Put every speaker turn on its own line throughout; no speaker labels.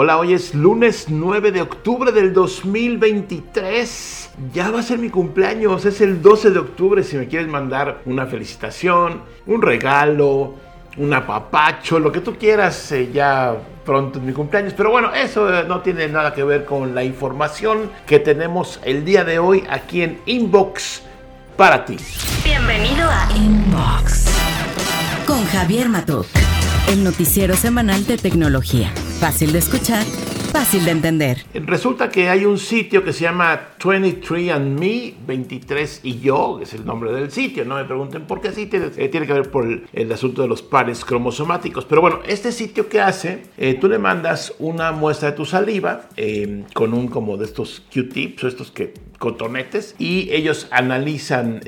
Hola, hoy es lunes 9 de octubre del 2023. Ya va a ser mi cumpleaños, es el 12 de octubre si me quieres mandar una felicitación, un regalo, un apapacho, lo que tú quieras, eh, ya pronto es mi cumpleaños. Pero bueno, eso eh, no tiene nada que ver con la información que tenemos el día de hoy aquí en Inbox para ti.
Bienvenido a Inbox con Javier Matuk, el noticiero semanal de tecnología. Fácil de escuchar, fácil de entender.
Resulta que hay un sitio que se llama 23andMe, 23 y yo, es el nombre del sitio. No me pregunten por qué tiene, eh, tiene que ver por el, asunto de los pares cromosomáticos. Pero bueno, este sitio que hace, eh, tú le mandas una muestra de tu saliva eh, con un como de estos Q-tips o estos que cotonetes y ellos analizan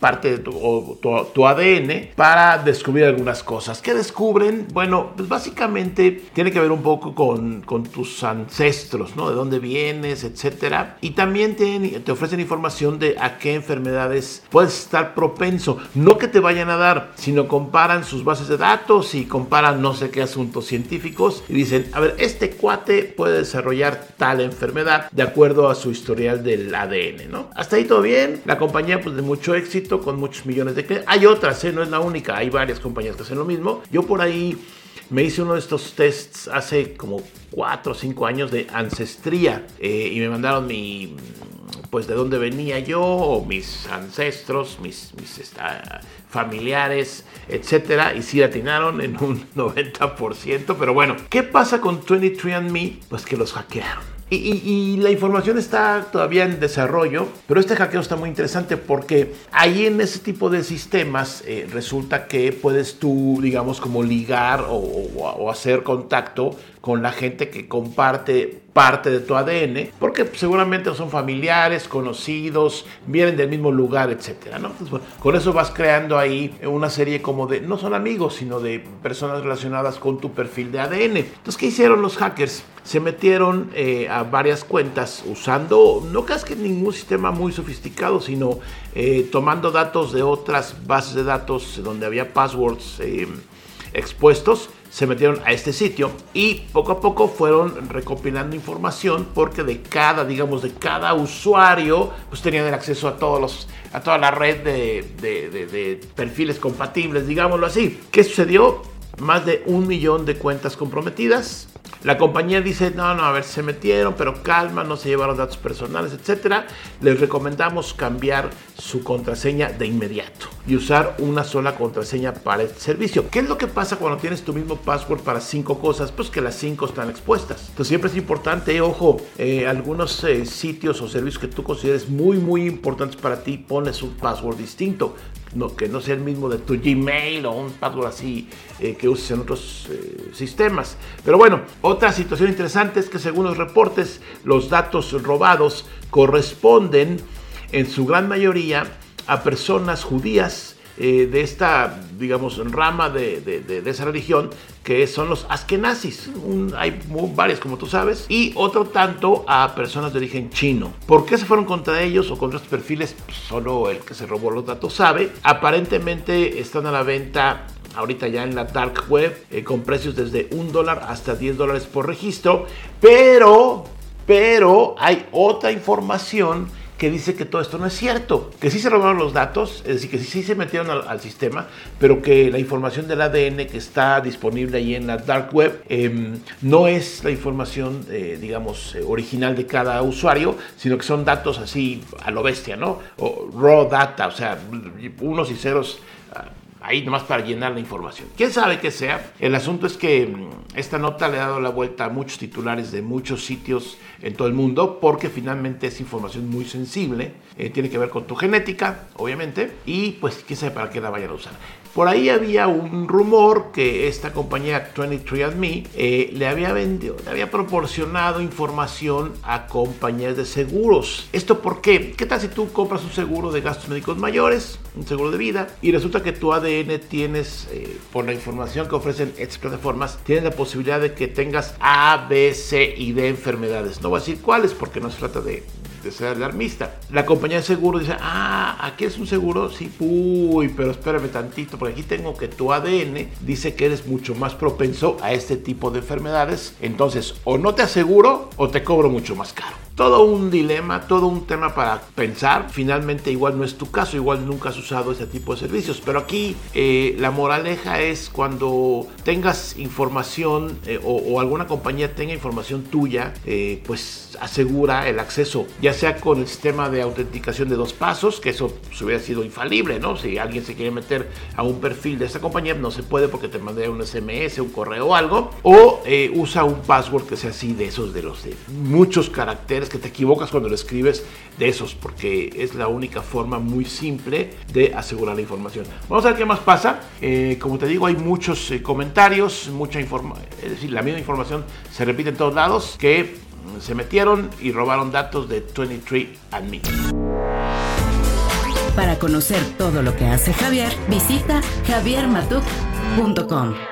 parte de tu, ADN para descubrir algunas cosas. ¿Qué descubren? Bueno, pues básicamente tiene que ver un poco con, tus ancestros, ¿no? De dónde vienes, etcétera. Y también te, te ofrecen información de a qué enfermedades puedes estar propenso. No que te vayan a dar, sino comparan sus bases de datos y comparan no sé qué asuntos científicos y dicen, a ver, este cuate puede desarrollar tal enfermedad de acuerdo a su historial del ADN, ¿no? Hasta ahí todo bien. La compañía, pues de mucho éxito, con muchos millones de clientes. Hay otras, ¿eh? No es la única. Hay varias compañías que hacen lo mismo. Yo por ahí me hice uno de estos tests hace como 4 o 5 años de ancestría eh, y me mandaron mi, pues de dónde venía yo, mis ancestros, mis, mis familiares, etcétera, y sí atinaron en un 90%, pero bueno, ¿qué pasa con 23andMe? Pues que los hackearon. Y, la información está todavía en desarrollo, pero este hackeo está muy interesante porque ahí en ese tipo de sistemas eh, resulta que puedes tú, digamos, como ligar o, hacer contacto con la gente que comparte parte de tu ADN, porque seguramente son familiares, conocidos, vienen del mismo lugar, etcétera, con eso vas creando ahí una serie como de, no son amigos, sino de personas relacionadas con tu perfil de ADN. Entonces, ¿qué hicieron los hackers? Se metieron eh, a varias cuentas usando, no casi que ningún sistema muy sofisticado, sino eh, tomando datos de otras bases de datos donde había passwords eh, expuestos se metieron a este sitio y poco a poco fueron recopilando información porque de cada, digamos, de cada usuario, pues tenían el acceso a todos los, a toda la red de, de perfiles compatibles, digámoslo así. ¿Qué sucedió? Más de un millón de cuentas comprometidas, la compañía dice, no, no, a ver, se metieron, pero calma, no se llevaron datos personales, etc. Les recomendamos cambiar su contraseña de inmediato y usar una sola contraseña para el servicio. ¿Qué es lo que pasa cuando tienes tu mismo password para cinco cosas? Pues que las cinco están expuestas. Entonces siempre es importante, ojo, eh, algunos eh, sitios o servicios que tú consideres muy, muy importantes para ti, pones un password distinto no, que no sea el mismo de tu Gmail o un password así eh, que uses en otros eh, sistemas. Pero bueno, otra situación interesante es que según los reportes, los datos robados corresponden en su gran mayoría a personas judías eh, de esta, digamos, rama de, esa religión, que son los askenazis. hay varios, como tú sabes, y otro tanto a personas de origen chino. ¿Por qué se fueron contra ellos o contra estos perfiles? Pues, solo el que se robó los datos sabe. Aparentemente están a la venta ahorita ya en la dark web eh, con precios desde un dólar hasta 10 dólares por registro, pero, pero hay otra información que dice que todo esto no es cierto, que sí se robaron los datos, es decir, que sí, se metieron al, sistema, pero que la información del ADN que está disponible ahí en la dark web em, no es la información, eh, digamos, eh, original de cada usuario, sino que son datos así a lo bestia, ¿no? O raw data, o sea, unos y ceros ahí nomás para llenar la información. ¿Quién sabe qué sea? El asunto es que mm, esta nota le ha dado la vuelta a muchos titulares de muchos sitios en todo el mundo porque finalmente es información muy sensible, eh, tiene que ver con tu genética, obviamente, y pues quién sabe para qué la vayan a usar. Por ahí había un rumor que esta compañía 23andMe eh, le había vendido, le había proporcionado información a compañías de seguros. ¿Esto por qué? ¿Qué tal si tú compras un seguro de gastos médicos mayores, un seguro de vida, y resulta que tu ADN tienes, eh, por la información que ofrecen estas plataformas, tienes la posibilidad de que tengas A, B, C y D enfermedades. No voy a decir cuáles porque no se trata de, de ser alarmista. La compañía de seguro dice, ah, aquí es un seguro, sí, uy, pero espérame tantito, porque aquí tengo que tu ADN dice que eres mucho más propenso a este tipo de enfermedades. Entonces, o no te aseguro o te cobro mucho más caro todo un dilema, todo un tema para pensar. Finalmente igual no es tu caso, igual nunca has usado ese tipo de servicios. Pero aquí eh, la moraleja es cuando tengas información eh, o, alguna compañía tenga información tuya, eh, pues asegura el acceso, ya sea con el sistema de autenticación de dos pasos, que eso hubiera sido infalible, ¿no? Si alguien se quiere meter a un perfil de esta compañía, no se puede porque te mandé un SMS, un correo o algo. O usa un password que sea así de esos de los de muchos caracteres que te equivocas cuando lo escribes de esos, porque es la única forma muy simple de asegurar la información. Vamos a ver qué más pasa. Eh, como te digo, hay muchos eh, comentarios, mucha información, es decir, la misma información se repite en todos lados, que se metieron y robaron datos de 23andMe.
Para conocer todo lo que hace Javier, visita javiermatuk.com.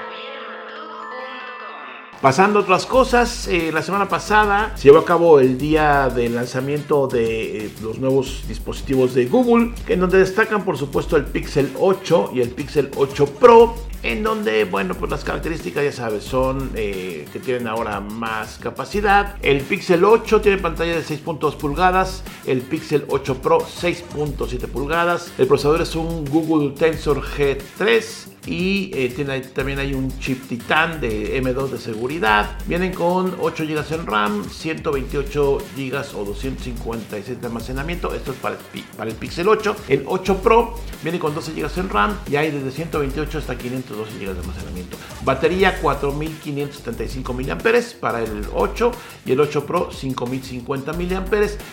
Pasando a otras cosas, eh, la semana pasada se llevó a cabo el día del lanzamiento de eh, los nuevos dispositivos de Google, en donde destacan por supuesto el Pixel 8 y el Pixel 8 Pro en donde, bueno, pues las características ya sabes, son eh, que tienen ahora más capacidad. El Pixel 8 tiene pantalla de 6.2 pulgadas, el Pixel 8 Pro 6.7 pulgadas, el procesador es un Google Tensor G3 y eh, también hay un chip Titan de M2 de seguridad. Vienen con 8 GB en RAM, 128 GB o 256 de almacenamiento. Esto es para el, Pixel 8. El 8 Pro viene con 12 GB en RAM y hay desde 128 hasta 500 12 GB de almacenamiento. Batería 4575 mAh para el 8 y el 8 Pro 5050 mAh.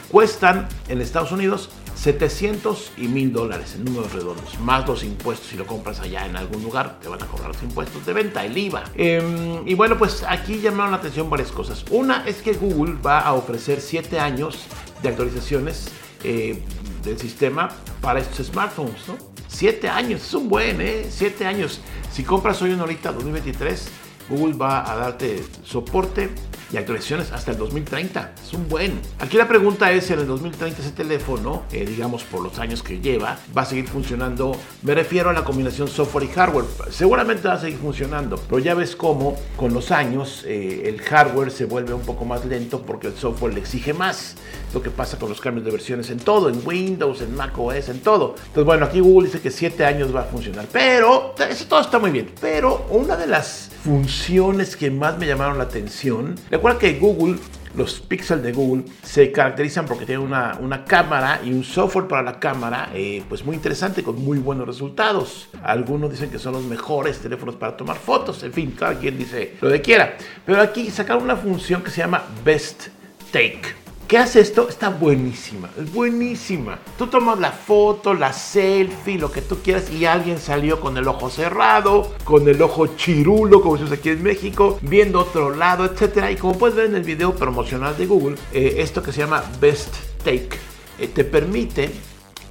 Cuestan en Estados Unidos 700 y 1000 dólares en números redondos, más los impuestos si lo compras allá en algún lugar, te van a cobrar los impuestos de venta, el IVA. Em, y bueno, pues aquí llamaron la atención varias cosas. Una es que Google va a ofrecer 7 años de actualizaciones eh, del sistema para estos smartphones, ¿no? Siete años, es un buen, ¿eh? Siete años. Si compras hoy una ahorita 2023, Google va a darte soporte y actualizaciones hasta el 2030. Es un buen. Aquí la pregunta es si en el 2030 ese teléfono, eh, digamos por los años que lleva, va a seguir funcionando. Me refiero a la combinación software y hardware. Seguramente va a seguir funcionando, pero ya ves cómo con los años eh, el hardware se vuelve un poco más lento porque el software le exige más. Lo que pasa con los cambios de versiones en todo, en Windows, en Mac OS, en todo. Entonces, bueno, aquí Google dice que 7 años va a funcionar. Pero, eso todo está muy bien. Pero una de las funciones que más me llamaron la atención, recuerda que Google los Pixel de Google se caracterizan porque tienen una, una cámara y un software para la cámara eh, pues muy interesante con muy buenos resultados. Algunos dicen que son los mejores teléfonos para tomar fotos, en fin, cada quien dice lo que quiera. Pero aquí sacaron una función que se llama Best Take. ¿Qué hace esto? Está buenísima, es buenísima. Tú tomas la foto, la selfie, lo que tú quieras y alguien salió con el ojo cerrado, con el ojo chirulo, como se usa aquí en México, viendo otro lado, etc. Y como puedes ver en el video promocional de Google, eh, esto que se llama Best Take eh, te permite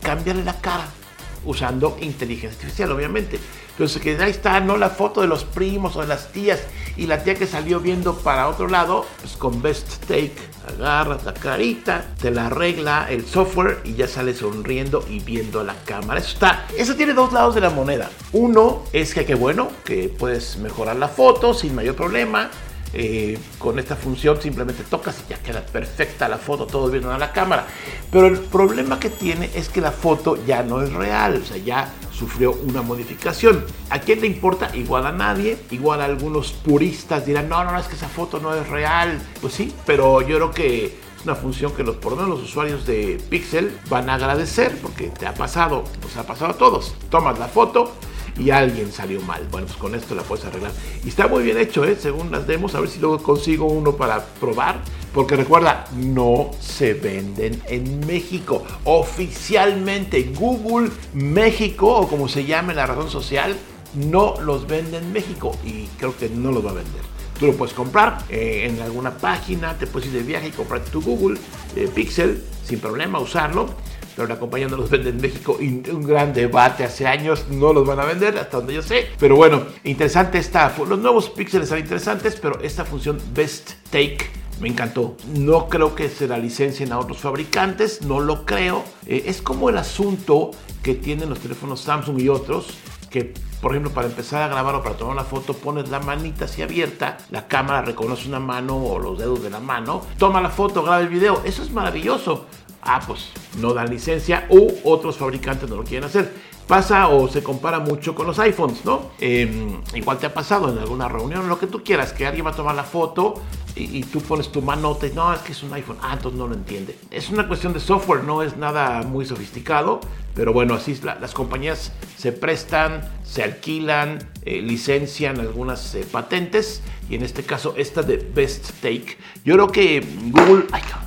cambiarle la cara usando inteligencia artificial, obviamente. Entonces, que ahí está, no la foto de los primos o de las tías y la tía que salió viendo para otro lado, pues con Best Take agarras la carita, te la arregla el software y ya sale sonriendo y viendo a la cámara. Eso está, eso tiene dos lados de la moneda. Uno es que qué bueno, que puedes mejorar la foto sin mayor problema. Eh, con esta función simplemente tocas y ya queda perfecta la foto, todo viendo a la cámara. Pero el problema que tiene es que la foto ya no es real, o sea, ya sufrió una modificación. ¿A quién le importa? Igual a nadie. Igual a algunos puristas dirán, no, no, no, es que esa foto no es real. Pues sí, pero yo creo que es una función que los, por lo menos los usuarios de Pixel van a agradecer porque te ha pasado, nos ha pasado a todos. Tomas la foto, y alguien salió mal. Bueno, pues con esto la puedes arreglar. Y está muy bien hecho, ¿eh? según las demos. A ver si luego consigo uno para probar. Porque recuerda, no se venden en México. Oficialmente, Google México, o como se llame la razón social, no los vende en México. Y creo que no los va a vender. Tú lo puedes comprar eh, en alguna página, te puedes ir de viaje y comprar tu Google eh, Pixel sin problema, usarlo compañía no los vende en México y un gran debate hace años no los van a vender hasta donde yo sé pero bueno interesante está los nuevos píxeles son interesantes pero esta función best take me encantó. No creo que se la licencien a otros fabricantes, no lo creo. Eh, es como el asunto que tienen los teléfonos Samsung y otros, que por ejemplo, para empezar a grabar o para tomar una foto, pones la manita así abierta, la cámara reconoce una mano o los dedos de la mano, toma la foto, graba el video. Eso es maravilloso. Ah, pues no dan licencia u otros fabricantes no lo quieren hacer. Pasa o se compara mucho con los iPhones, ¿no? Em, igual te ha pasado en alguna reunión, lo que tú quieras, que alguien va a tomar la foto y, tú pones tu manota y no, es que es un iPhone. Ah, entonces no lo entiende. Es una cuestión de software, no es nada muy sofisticado, pero bueno, así las compañías se prestan, se alquilan, eh, licencian algunas eh, patentes y en este caso esta de Best Take. Yo creo que Google,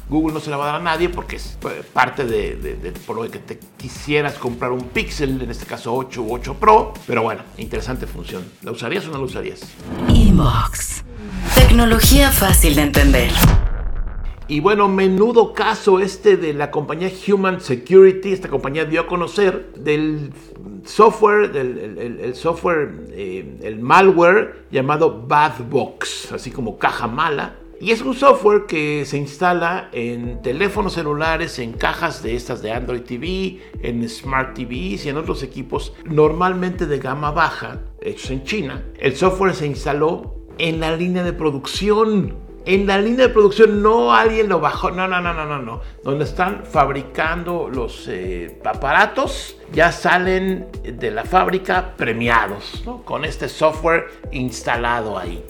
Google no se la va a dar a nadie porque es eh, parte de, por lo que te quisieras comprar un Pixel, en este caso 8 u 8 Pro, pero bueno, interesante función. ¿La usarías o no la usarías?
Inbox. Tecnología fácil de entender.
Y bueno, menudo caso este de la compañía Human Security. Esta compañía dio a conocer del software, del el, software, eh, el malware llamado Badbox, así como caja mala. Y es un software que se instala en teléfonos celulares, en cajas de estas de Android TV, en Smart TVs y en otros equipos normalmente de gama baja, hechos en China. El software se instaló en la línea de producción. En la línea de producción no alguien lo bajó, no, no, no, no, no. Donde están fabricando los eh, aparatos, ya salen de la fábrica premiados, ¿no? Con este software instalado ahí.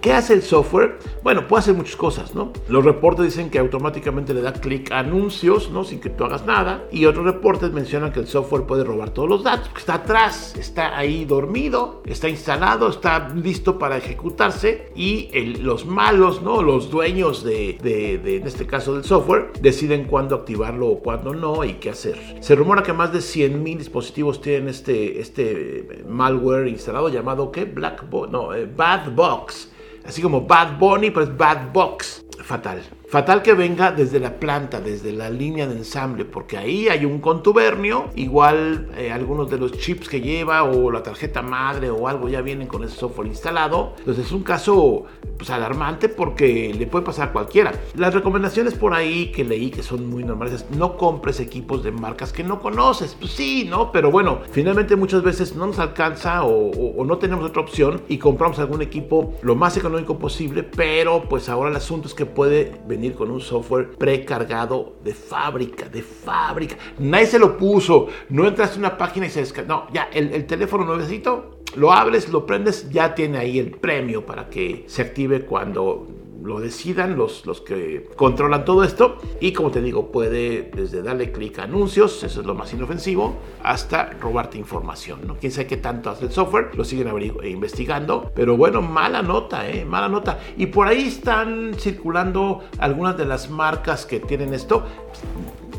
¿Qué hace el software? Bueno, puede hacer muchas cosas, ¿no? Los reportes dicen que automáticamente le da clic a anuncios, ¿no? Sin que tú hagas nada. Y otros reportes mencionan que el software puede robar todos los datos, está atrás, está ahí dormido, está instalado, está listo para ejecutarse. Y los malos, ¿no? Los dueños de, de, en este caso del software, deciden cuándo activarlo o cuándo no y qué hacer. Se rumora que más de 100.000 dispositivos tienen este, este malware instalado llamado, ¿qué? Black no, eh, Bad Box así como Bad Bunny, pero es Bad Box. Fatal. Fatal que venga desde la planta, desde la línea de ensamble, porque ahí hay un contubernio, igual eh, algunos de los chips que lleva o la tarjeta madre o algo ya vienen con ese software instalado. Entonces es un caso pues, alarmante porque le puede pasar a cualquiera. Las recomendaciones por ahí que leí que son muy normales es no compres equipos de marcas que no conoces. Pues sí, ¿no? Pero bueno, finalmente muchas veces no nos alcanza o, o no tenemos otra opción y compramos algún equipo lo más económico posible, pero pues ahora el asunto es que puede venir con un software precargado de fábrica, de fábrica. Nadie se lo puso. No entraste a una página y se descarga. No, ya, el, el teléfono nuevecito, lo abres, lo prendes, ya tiene ahí el premio para que se active cuando lo decidan los, los que controlan todo esto. Y como te digo, puede desde darle clic a anuncios, eso es lo más inofensivo, hasta robarte información. ¿no? Quién sabe qué tanto hace el software, lo siguen investigando. Pero bueno, mala nota, ¿eh? Mala nota. Y por ahí están circulando algunas de las marcas que tienen esto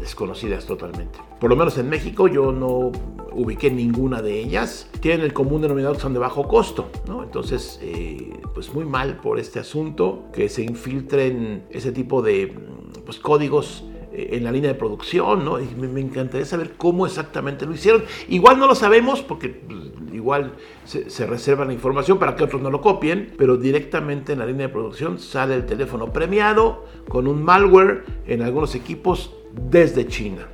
desconocidas totalmente. Por lo menos en México yo no ubiqué ninguna de ellas. Tienen el común denominador que son de bajo costo, ¿no? Entonces, eh, pues muy mal por este asunto, que se infiltren ese tipo de pues, códigos eh, en la línea de producción, ¿no? Me, encantaría saber cómo exactamente lo hicieron. Igual no lo sabemos porque pues, igual se, se, reserva la información para que otros no lo copien, pero directamente en la línea de producción sale el teléfono premiado con un malware en algunos equipos desde China.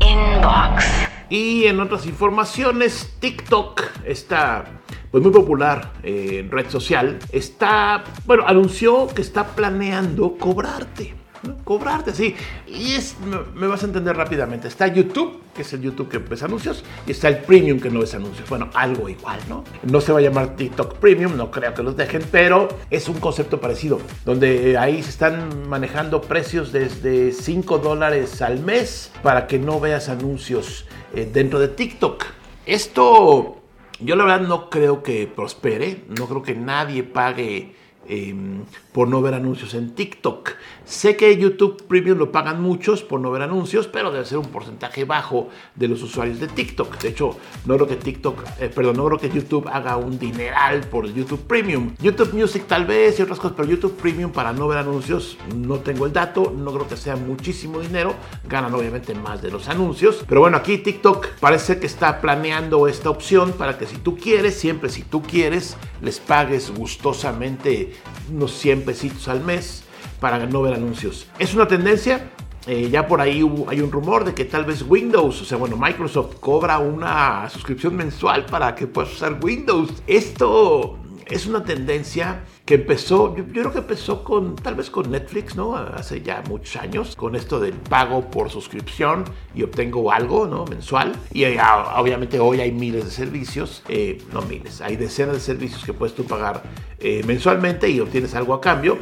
Inbox. Y en otras informaciones, TikTok está pues muy popular eh, en red social. Está, bueno, anunció que está planeando cobrarte cobrarte, sí. Y es, me, vas a entender rápidamente. Está YouTube, que es el YouTube que ves anuncios, y está el Premium, que no ves anuncios. Bueno, algo igual, ¿no? No se va a llamar TikTok Premium, no creo que los dejen, pero es un concepto parecido, donde ahí se están manejando precios desde 5 dólares al mes para que no veas anuncios eh, dentro de TikTok. Esto, yo la verdad no creo que prospere, no creo que nadie pague Em, por no ver anuncios en TikTok. Sé que YouTube Premium lo pagan muchos por no ver anuncios, pero debe ser un porcentaje bajo de los usuarios de TikTok. De hecho, no creo que TikTok, eh, perdón, no creo que YouTube haga un dineral por YouTube Premium. YouTube Music tal vez y otras cosas, pero YouTube Premium para no ver anuncios no tengo el dato, no creo que sea muchísimo dinero. Ganan obviamente más de los anuncios, pero bueno, aquí TikTok parece que está planeando esta opción para que si tú quieres, siempre si tú quieres, les pagues gustosamente unos 100 pesitos al mes para no ver anuncios. Es una tendencia, eh, ya por ahí hay un rumor de que tal vez Windows, o sea, bueno, Microsoft cobra una suscripción mensual para que puedas usar Windows. Esto es una tendencia que empezó, yo, creo que empezó con, tal vez con Netflix, ¿no? Hace ya muchos años, con esto del pago por suscripción y obtengo algo, ¿no? Mensual. Y ah, obviamente hoy hay miles de servicios, eh, no miles, hay decenas de servicios que puedes tú pagar eh, mensualmente y obtienes algo a cambio.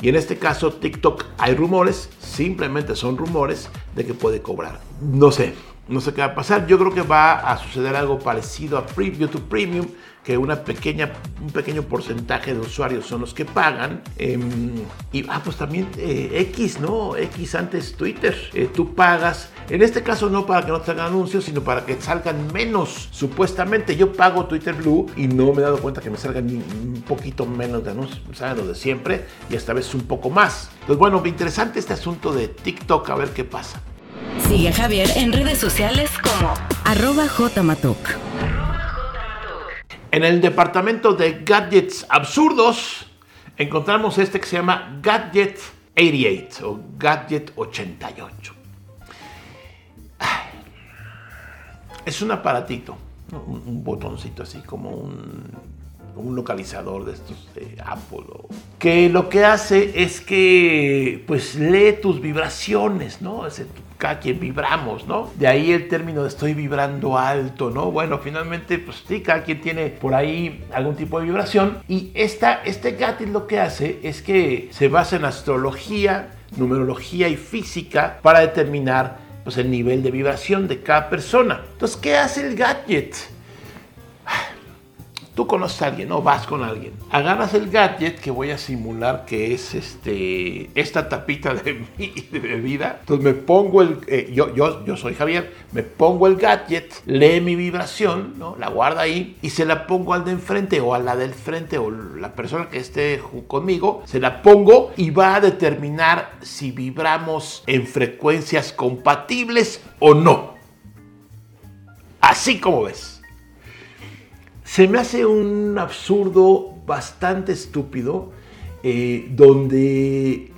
Y en este caso, TikTok, hay rumores, simplemente son rumores de que puede cobrar. No sé, no sé qué va a pasar. Yo creo que va a suceder algo parecido a YouTube Premium, que una pequeña, un pequeño porcentaje de usuarios son los que pagan. Em, y ah, pues también eh, X, ¿no? X antes Twitter. Eh, tú pagas, en este caso no para que no te hagan anuncios, sino para que salgan menos. Supuestamente yo pago Twitter Blue y no me he dado cuenta que me salgan un poquito menos de anuncios, ¿sabes? Lo de siempre y esta vez un poco más. Pues bueno, interesante este asunto de TikTok, a ver qué pasa.
Sigue a Javier en redes sociales como arroba jmatok.
En el departamento de gadgets absurdos encontramos este que se llama Gadget 88 o Gadget 88. Es un aparatito, un botoncito así como un un localizador de estos de Apple, que lo que hace es que pues lee tus vibraciones, ¿no? Ese, cada quien vibramos, ¿no? De ahí el término de estoy vibrando alto, ¿no? Bueno, finalmente, pues sí, cada quien tiene por ahí algún tipo de vibración y esta, este gadget lo que hace es que se basa en astrología, numerología y física para determinar pues, el nivel de vibración de cada persona. Entonces, ¿qué hace el gadget? Tú conoces a alguien, o vas con alguien. Agarras el gadget que voy a simular que es este, esta tapita de mi bebida. Entonces me pongo el. Eh, yo, yo, yo soy Javier. Me pongo el gadget, lee mi vibración, ¿no? la guarda ahí y se la pongo al de enfrente o a la del frente o la persona que esté conmigo. Se la pongo y va a determinar si vibramos en frecuencias compatibles o no. Así como ves se me hace un absurdo bastante estúpido eh, donde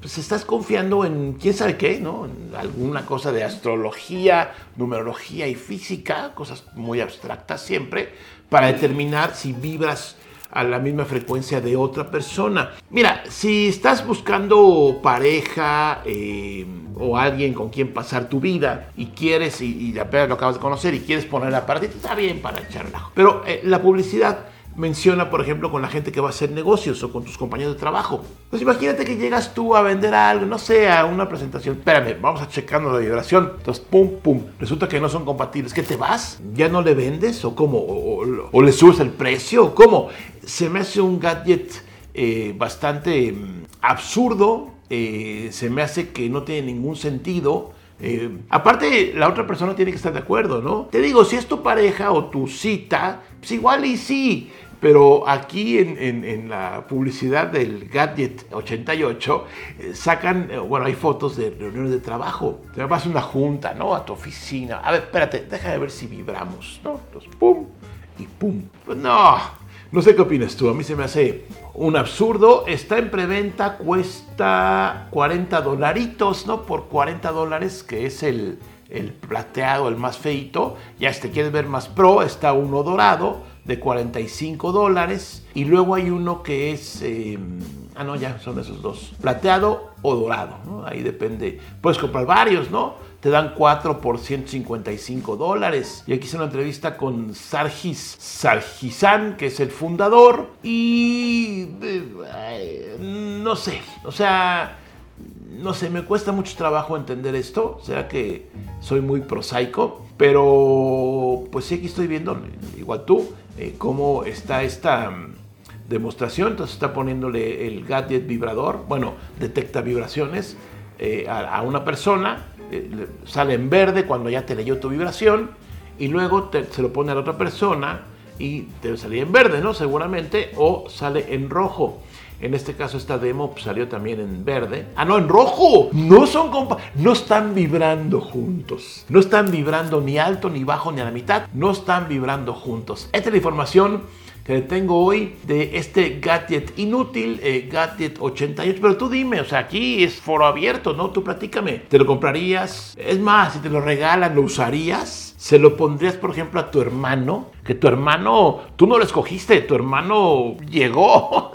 pues estás confiando en quién sabe qué, ¿no? En alguna cosa de astrología, numerología y física, cosas muy abstractas siempre, para determinar si vibras a la misma frecuencia de otra persona. Mira, si estás buscando pareja eh, o alguien con quien pasar tu vida y quieres, y, apenas lo acabas de conocer y quieres ponerla para ti, está bien para echarla. Pero eh, la publicidad menciona, por ejemplo, con la gente que va a hacer negocios o con tus compañeros de trabajo. Pues imagínate que llegas tú a vender algo, no sé, a una presentación. Espérame, vamos a checando la vibración. Entonces, pum, pum. Resulta que no son compatibles. ¿Qué te vas? ¿Ya no le vendes? ¿O cómo? ¿O, le subes el precio? ¿O cómo? Se me hace un gadget eh, bastante mm, absurdo. Eh, se me hace que no tiene ningún sentido. Eh, aparte, la otra persona tiene que estar de acuerdo, ¿no? Te digo, si es tu pareja o tu cita, pues igual y sí. Pero aquí en, la publicidad del Gadget 88 eh, sacan, eh, bueno, hay fotos de reuniones de trabajo. Te vas a una junta, ¿no? A tu oficina. A ver, espérate, deja de ver si vibramos, ¿no? Entonces, pum y pum. Pues no, no sé qué opinas tú. A mí se me hace un absurdo. Está en preventa, cuesta 40 dolaritos, ¿no? Por 40 dólares, que es el, el plateado, el más feito. Ya si te quieres ver más pro, está uno dorado de 45 dólares. Y luego hay uno que es, em, ah no, ya son esos dos, plateado o dorado, ¿no? Ahí depende. Puedes comprar varios, ¿no? Te dan 4 por 155 dólares. Y aquí hice una entrevista con Sargis Sargisan, que es el fundador. Y eh, no sé, o sea, no sé, me cuesta mucho trabajo entender esto. ¿Será que soy muy prosaico? Pero pues sí, aquí estoy viendo, igual tú, eh, cómo está esta mm, demostración. Entonces está poniéndole el gadget vibrador, bueno, detecta vibraciones eh, a, una persona, eh, sale en verde cuando ya te leyó tu vibración y luego se lo pone a la otra persona y debe salir en verde, ¿no? Seguramente, o sale en rojo. En este caso esta demo salió también en verde. Ah, no, en rojo. No son compa no están vibrando juntos. No están vibrando ni alto ni bajo ni a la mitad. No están vibrando juntos. Esta es la información que tengo hoy de este gadget inútil, eh, gadget 88. Pero tú dime, o sea, aquí es foro abierto, ¿no? Tú platícame. ¿Te lo comprarías? Es más, si te lo regalan, ¿lo usarías? ¿Se lo pondrías, por ejemplo, a tu hermano? Que tu hermano, tú no lo escogiste, tu hermano llegó.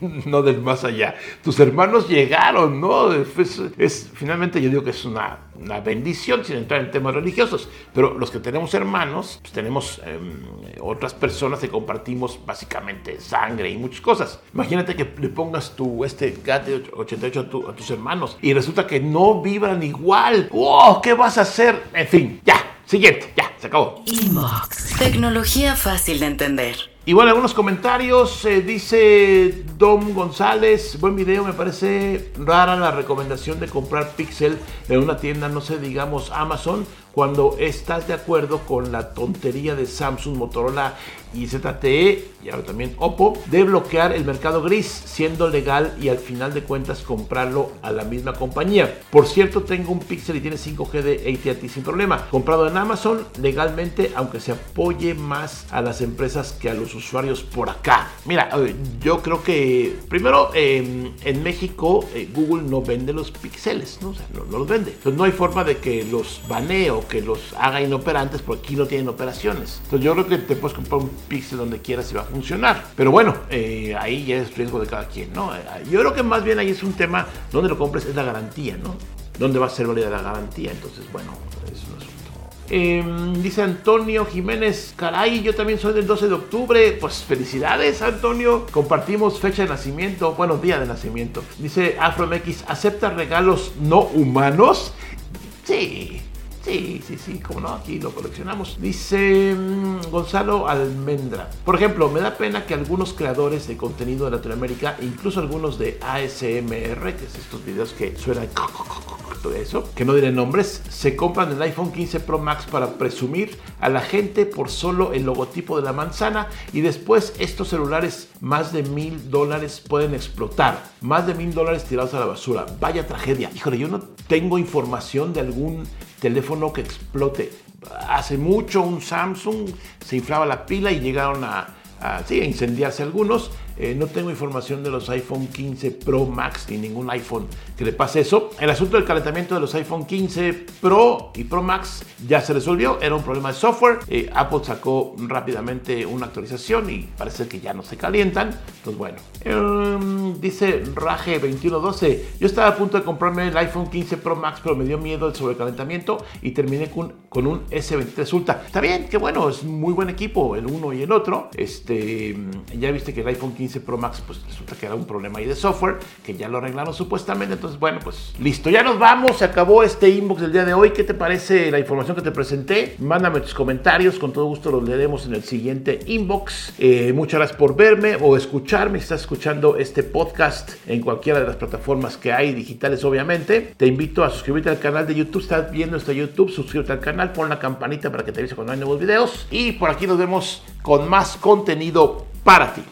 no del más allá. Tus hermanos llegaron, ¿no? Es, finalmente yo digo que es una, una, bendición sin entrar en temas religiosos, pero los que tenemos hermanos, pues tenemos em, otras personas que compartimos básicamente sangre y muchas cosas. Imagínate que le pongas tu este GAT 88 a, a tus hermanos y resulta que no vibran igual. ¡Wow! ¿Qué vas a hacer? En fin, ya, siguiente, ya, se acabó.
Inbox. Tecnología fácil de entender.
Y bueno, algunos comentarios. Eh, dice Dom González, buen video, me parece rara la recomendación de comprar Pixel en una tienda, no sé, digamos Amazon, cuando estás de acuerdo con la tontería de Samsung, Motorola y ZTE y ahora también Oppo de bloquear el mercado gris siendo legal y al final de cuentas comprarlo a la misma compañía. Por cierto, tengo un Pixel y tiene 5G de AT&T sin problema. Comprado en Amazon legalmente, aunque se apoye más a las empresas que a los usuarios por acá. Mira, yo creo que primero em, en México eh, Google no vende los pixeles, ¿no? O sea, no, los vende. Entonces no hay forma de que los banee o que los haga inoperantes porque aquí no tienen operaciones. Entonces yo creo que te puedes comprar un Pixel donde quieras y va a funcionar. Pero bueno, eh, ahí ya es riesgo de cada quien, ¿no? Eh, yo creo que más bien ahí es un tema donde lo compres es la garantía, ¿no? ¿Dónde va a ser válida la garantía? Entonces, bueno, es un Em, dice Antonio Jiménez, caray, yo también soy del 12 de octubre. Pues felicidades, Antonio. Compartimos fecha de nacimiento, bueno, día de nacimiento. Dice AfroMX, ¿acepta regalos no humanos? Sí, Sí, sí, sí, como no, aquí lo coleccionamos. Dice mm, Gonzalo Almendra. Por ejemplo, me da pena que algunos creadores de contenido de Latinoamérica, incluso algunos de ASMR, que es estos videos que suenan todo eso, que no diré nombres, se compran el iPhone 15 Pro Max para presumir a la gente por solo el logotipo de la manzana y después estos celulares más de mil dólares pueden explotar. Más de mil dólares tirados a la basura. Vaya tragedia. Híjole, yo no tengo información de algún teléfono que explote. Hace mucho un Samsung se inflaba la pila y llegaron a, a, sí, a incendiarse algunos. Eh, no tengo información de los iPhone 15 Pro Max ni ningún iPhone que le pase eso. El asunto del calentamiento de los iPhone 15 Pro y Pro Max ya se resolvió. Era un problema de software. Eh, Apple sacó rápidamente una actualización y parece que ya no se calientan. Entonces, bueno. Em, dice Raje2112. Yo estaba a punto de comprarme el iPhone 15 Pro Max, pero me dio miedo el sobrecalentamiento y terminé con, con un S23 Ultra. Está bien, que bueno, es muy buen equipo el uno y el otro. Este, ya viste que el iPhone 15 Pro Max, pues resulta que era un problema ahí de software, que ya lo arreglaron supuestamente. Entonces, bueno, pues listo, ya nos vamos. Se acabó este inbox del día de hoy. ¿Qué te parece la información que te presenté? Mándame tus comentarios, con todo gusto los leeremos en el siguiente inbox. Eh, muchas gracias por verme o escucharme. Si estás escuchando este podcast en cualquiera de las plataformas que hay digitales, obviamente, te invito a suscribirte al canal de YouTube. Estás viendo este YouTube, suscríbete al canal, pon la campanita para que te avise cuando hay nuevos videos. Y por aquí nos vemos con más contenido para ti.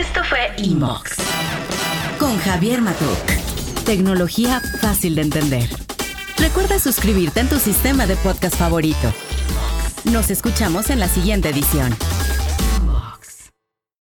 Esto fue Inbox con Javier Matuk. Tecnología fácil de entender. Recuerda suscribirte en tu sistema de podcast favorito. Nos escuchamos en la siguiente edición.